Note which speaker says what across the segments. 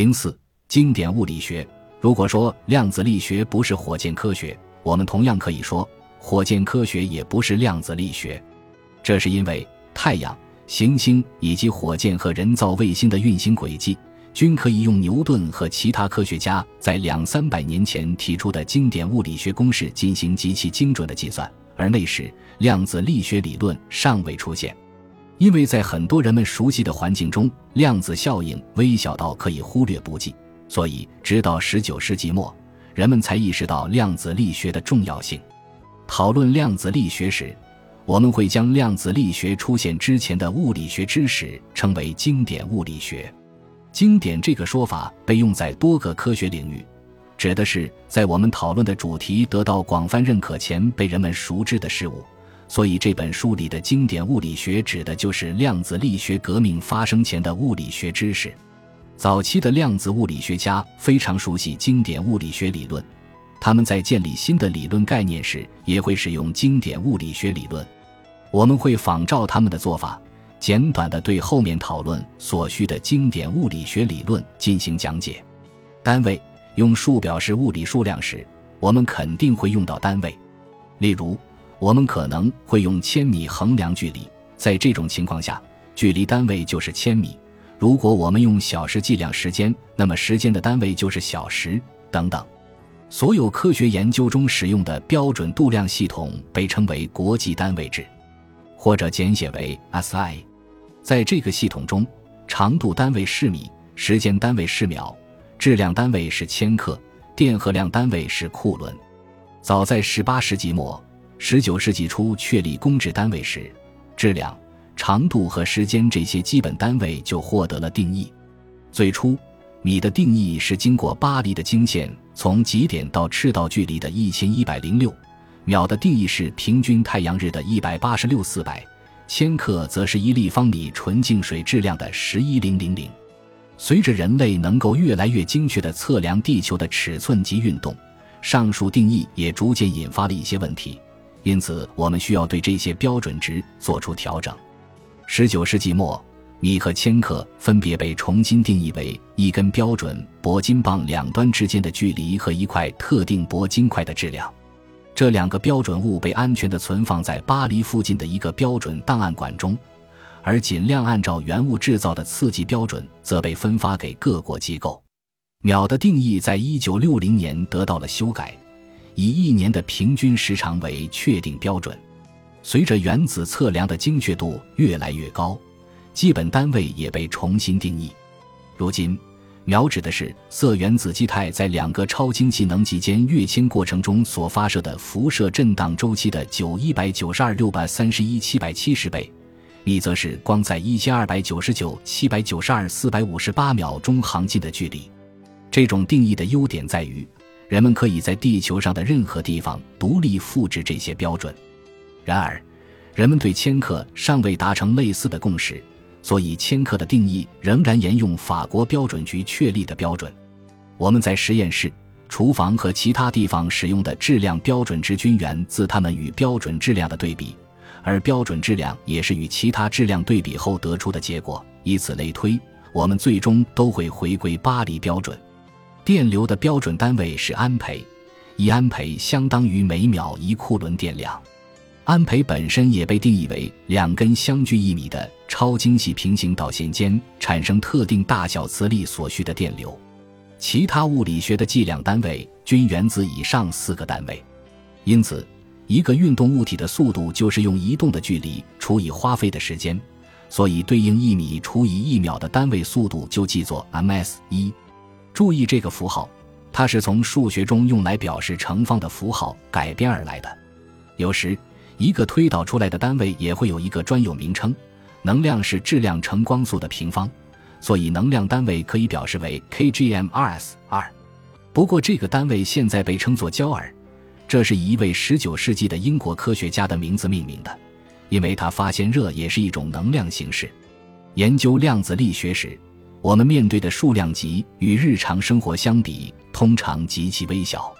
Speaker 1: 零四经典物理学。如果说量子力学不是火箭科学，我们同样可以说火箭科学也不是量子力学。这是因为太阳、行星以及火箭和人造卫星的运行轨迹，均可以用牛顿和其他科学家在两三百年前提出的经典物理学公式进行极其精准的计算。而那时，量子力学理论尚未出现，因为在很多人们熟悉的环境中，量子效应微小到可以忽略不计。所以，直到十九世纪末，人们才意识到量子力学的重要性。讨论量子力学时，我们会将量子力学出现之前的物理学知识称为经典物理学。经典这个说法被用在多个科学领域，指的是在我们讨论的主题得到广泛认可前被人们熟知的事物。所以，这本书里的经典物理学指的就是量子力学革命发生前的物理学知识。早期的量子物理学家非常熟悉经典物理学理论，他们在建立新的理论概念时也会使用经典物理学理论。我们会仿照他们的做法，简短的对后面讨论所需的经典物理学理论进行讲解。单位用数表示物理数量时，我们肯定会用到单位，例如，我们可能会用千米衡量距离，在这种情况下，距离单位就是千米。如果我们用小时计量时间，那么时间的单位就是小时。等等，所有科学研究中使用的标准度量系统被称为国际单位制，或者简写为 SI。在这个系统中，长度单位是米，时间单位是秒，质量单位是千克，电荷量单位是库仑。早在18世纪末、19世纪初确立公制单位时，质量。长度和时间这些基本单位就获得了定义。最初，米的定义是经过巴黎的经线从极点到赤道距离的一千一百零六；秒的定义是平均太阳日的一百八十六四百；千克则是一立方米纯净水质量的十一零零零。随着人类能够越来越精确地测量地球的尺寸及运动，上述定义也逐渐引发了一些问题，因此我们需要对这些标准值做出调整。十九世纪末，米和千克分别被重新定义为一根标准铂金棒两端之间的距离和一块特定铂金块的质量。这两个标准物被安全地存放在巴黎附近的一个标准档案馆中，而尽量按照原物制造的刺激标准则被分发给各国机构。秒的定义在一九六零年得到了修改，以一年的平均时长为确定标准。随着原子测量的精确度越来越高，基本单位也被重新定义。如今，秒指的是铯原子基态在两个超氢气能级间跃迁过程中所发射的辐射震荡周期的九一百九十二六百三十一七百七十倍，米则是光在一千二百九十九七百九十二四百五十八秒钟航进的距离。这种定义的优点在于，人们可以在地球上的任何地方独立复制这些标准。然而，人们对千克尚未达成类似的共识，所以千克的定义仍然沿用法国标准局确立的标准。我们在实验室、厨房和其他地方使用的质量标准值均源自它们与标准质量的对比，而标准质量也是与其他质量对比后得出的结果。以此类推，我们最终都会回归巴黎标准。电流的标准单位是安培，一安培相当于每秒一库仑电量。安培本身也被定义为两根相距一米的超精细平行导线间产生特定大小磁力所需的电流。其他物理学的计量单位均源自以上四个单位，因此，一个运动物体的速度就是用移动的距离除以花费的时间，所以对应一米除以一秒的单位速度就记作 ms 一。注意这个符号，它是从数学中用来表示乘方的符号改编而来的，有时。一个推导出来的单位也会有一个专有名称，能量是质量乘光速的平方，所以能量单位可以表示为 kgm·rs 二。不过这个单位现在被称作焦耳，这是以一位19世纪的英国科学家的名字命名的，因为他发现热也是一种能量形式。研究量子力学时，我们面对的数量级与日常生活相比，通常极其微小。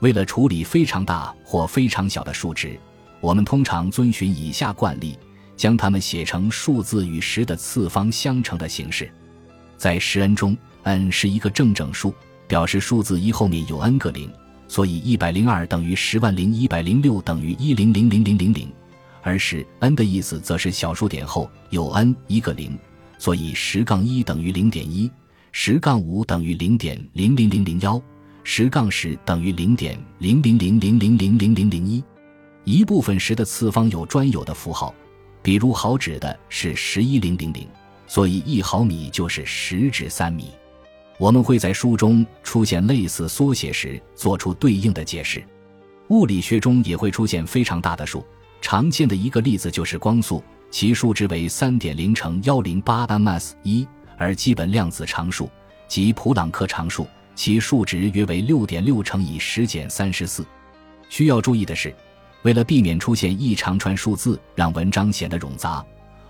Speaker 1: 为了处理非常大或非常小的数值。我们通常遵循以下惯例，将它们写成数字与十的次方相乘的形式。在十 n 中，n 是一个正整数，表示数字一后面有 n 个零，所以一百零二等于十万零一百零六等于一零零零零零零。而是 n 的意思则是小数点后有 n 一个零，所以十杠一等于零点一，十杠五等于零点零零零零幺，十杠十等于零点零零零零零零零零零一。一部分十的次方有专有的符号，比如毫指的是十一零零零，所以一毫米就是十指三米。我们会在书中出现类似缩写时做出对应的解释。物理学中也会出现非常大的数，常见的一个例子就是光速，其数值为三点零乘幺零八 ms 一，而基本量子常数即普朗克常数，其数值约为六点六乘以十减三十四。需要注意的是。为了避免出现一长串数字让文章显得冗杂，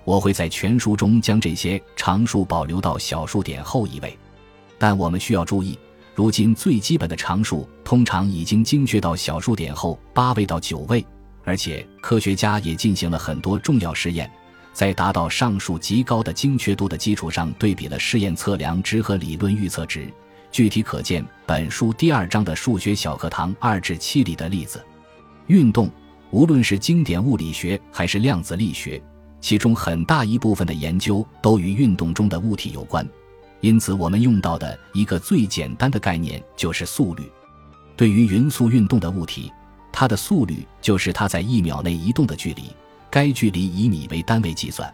Speaker 1: 我会在全书中将这些常数保留到小数点后一位。但我们需要注意，如今最基本的常数通常已经精确到小数点后八位到九位，而且科学家也进行了很多重要实验，在达到上述极高的精确度的基础上，对比了试验测量值和理论预测值。具体可见本书第二章的数学小课堂二至七里的例子。运动。无论是经典物理学还是量子力学，其中很大一部分的研究都与运动中的物体有关。因此，我们用到的一个最简单的概念就是速率。对于匀速运动的物体，它的速率就是它在一秒内移动的距离，该距离以米为单位计算。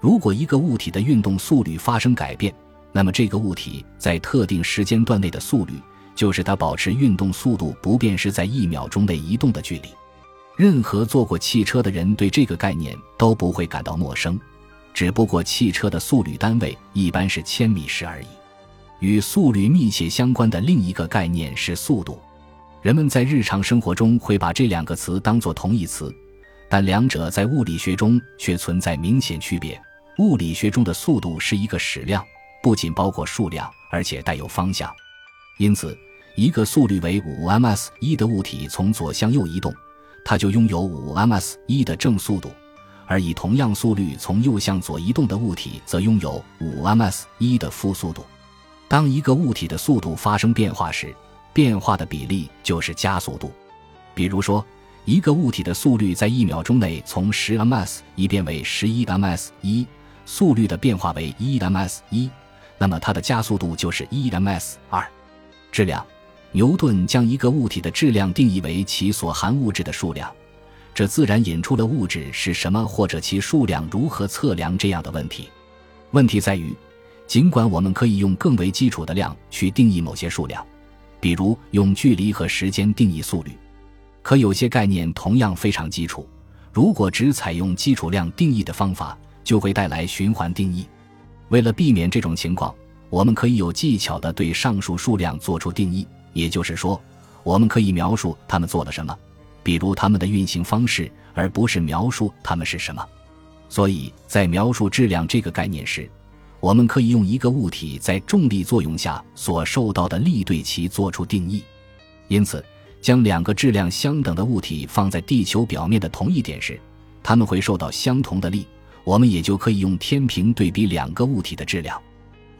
Speaker 1: 如果一个物体的运动速率发生改变，那么这个物体在特定时间段内的速率就是它保持运动速度不变时在一秒钟内移动的距离。任何坐过汽车的人对这个概念都不会感到陌生，只不过汽车的速率单位一般是千米时而已。与速率密切相关的另一个概念是速度，人们在日常生活中会把这两个词当作同义词，但两者在物理学中却存在明显区别。物理学中的速度是一个矢量，不仅包括数量，而且带有方向。因此，一个速率为五 ms 一的物体从左向右移动。它就拥有五 ms 一的正速度，而以同样速率从右向左移动的物体则拥有五 ms 一的负速度。当一个物体的速度发生变化时，变化的比例就是加速度。比如说，一个物体的速率在一秒钟内从十 ms 一变为十一 ms 一，速率的变化为一 ms 一，那么它的加速度就是一 ms 二。质量。牛顿将一个物体的质量定义为其所含物质的数量，这自然引出了物质是什么或者其数量如何测量这样的问题。问题在于，尽管我们可以用更为基础的量去定义某些数量，比如用距离和时间定义速率，可有些概念同样非常基础。如果只采用基础量定义的方法，就会带来循环定义。为了避免这种情况，我们可以有技巧地对上述数量做出定义。也就是说，我们可以描述它们做了什么，比如它们的运行方式，而不是描述它们是什么。所以在描述质量这个概念时，我们可以用一个物体在重力作用下所受到的力对其做出定义。因此，将两个质量相等的物体放在地球表面的同一点时，它们会受到相同的力。我们也就可以用天平对比两个物体的质量、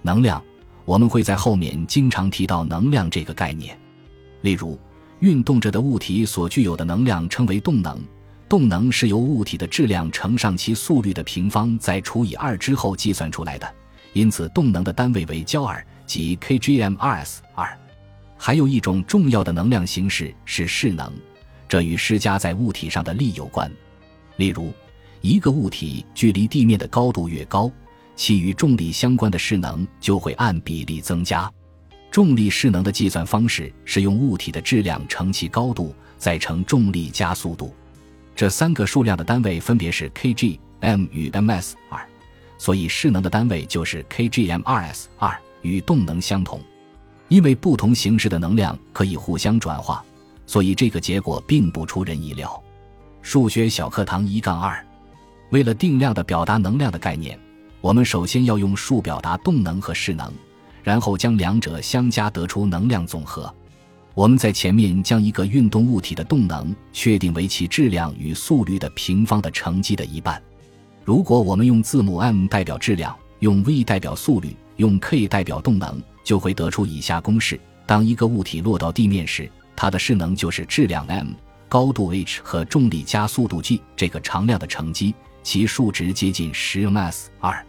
Speaker 1: 能量。我们会在后面经常提到能量这个概念，例如，运动着的物体所具有的能量称为动能，动能是由物体的质量乘上其速率的平方再除以二之后计算出来的，因此动能的单位为焦耳，即 k g m s 二。还有一种重要的能量形式是势能，这与施加在物体上的力有关。例如，一个物体距离地面的高度越高。其与重力相关的势能就会按比例增加。重力势能的计算方式是用物体的质量乘其高度，再乘重力加速度。这三个数量的单位分别是 kg、m 与 ms 二，所以势能的单位就是 kgm2s 二，与动能相同。因为不同形式的能量可以互相转化，所以这个结果并不出人意料。数学小课堂一杠二，为了定量的表达能量的概念。我们首先要用数表达动能和势能，然后将两者相加得出能量总和。我们在前面将一个运动物体的动能确定为其质量与速率的平方的乘积的一半。如果我们用字母 m 代表质量，用 v 代表速率，用 k 代表动能，就会得出以下公式：当一个物体落到地面时，它的势能就是质量 m、高度 h 和重力加速度 g 这个常量的乘积，其数值接近十 mass 二。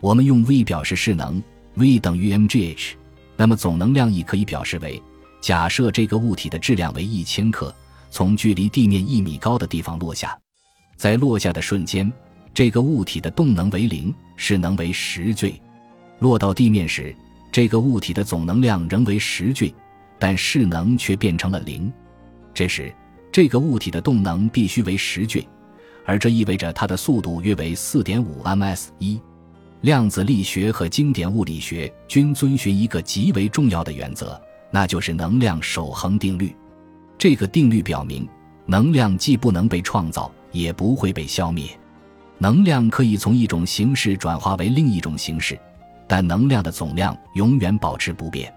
Speaker 1: 我们用 v 表示势能，v 等于 mgh。那么总能量 E 可以表示为：假设这个物体的质量为一千克，从距离地面一米高的地方落下，在落下的瞬间，这个物体的动能为零，势能为十 J。落到地面时，这个物体的总能量仍为十 J，但势能却变成了零。这时，这个物体的动能必须为十 J，而这意味着它的速度约为四点五 ms 一。量子力学和经典物理学均遵循一个极为重要的原则，那就是能量守恒定律。这个定律表明，能量既不能被创造，也不会被消灭。能量可以从一种形式转化为另一种形式，但能量的总量永远保持不变。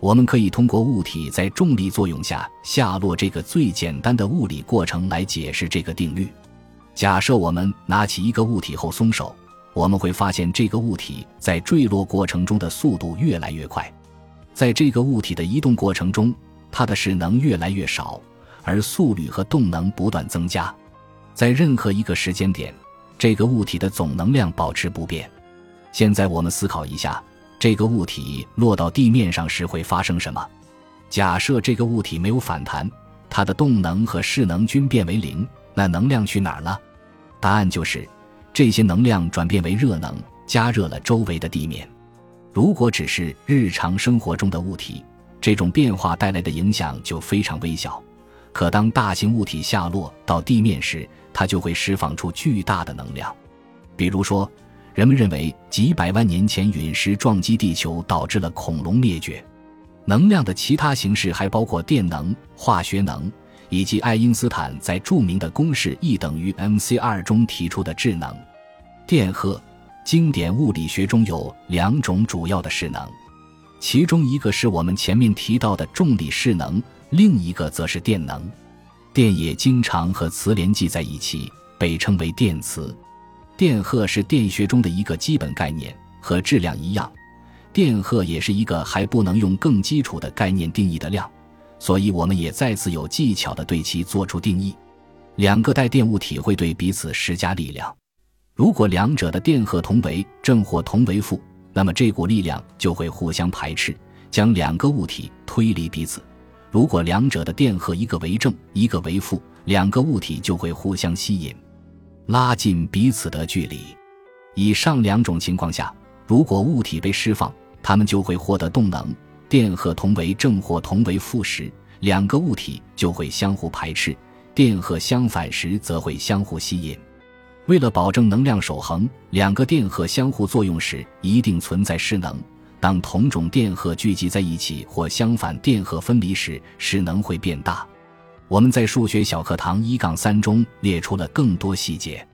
Speaker 1: 我们可以通过物体在重力作用下下落这个最简单的物理过程来解释这个定律。假设我们拿起一个物体后松手。我们会发现，这个物体在坠落过程中的速度越来越快，在这个物体的移动过程中，它的势能越来越少，而速率和动能不断增加。在任何一个时间点，这个物体的总能量保持不变。现在我们思考一下，这个物体落到地面上时会发生什么？假设这个物体没有反弹，它的动能和势能均变为零，那能量去哪儿了？答案就是。这些能量转变为热能，加热了周围的地面。如果只是日常生活中的物体，这种变化带来的影响就非常微小。可当大型物体下落到地面时，它就会释放出巨大的能量。比如说，人们认为几百万年前陨石撞击地球导致了恐龙灭绝。能量的其他形式还包括电能、化学能。以及爱因斯坦在著名的公式 E 等于 mc 二中提出的质能，电荷。经典物理学中有两种主要的势能，其中一个是我们前面提到的重力势能，另一个则是电能。电也经常和磁联系在一起，被称为电磁。电荷是电学中的一个基本概念，和质量一样，电荷也是一个还不能用更基础的概念定义的量。所以，我们也再次有技巧地对其做出定义。两个带电物体会对彼此施加力量。如果两者的电荷同为正或同为负，那么这股力量就会互相排斥，将两个物体推离彼此。如果两者的电荷一个为正，一个为负，两个物体就会互相吸引，拉近彼此的距离。以上两种情况下，如果物体被释放，它们就会获得动能。电荷同为正或同为负时，两个物体就会相互排斥；电荷相反时，则会相互吸引。为了保证能量守恒，两个电荷相互作用时一定存在势能。当同种电荷聚集在一起或相反电荷分离时，势能会变大。我们在数学小课堂一杠三中列出了更多细节。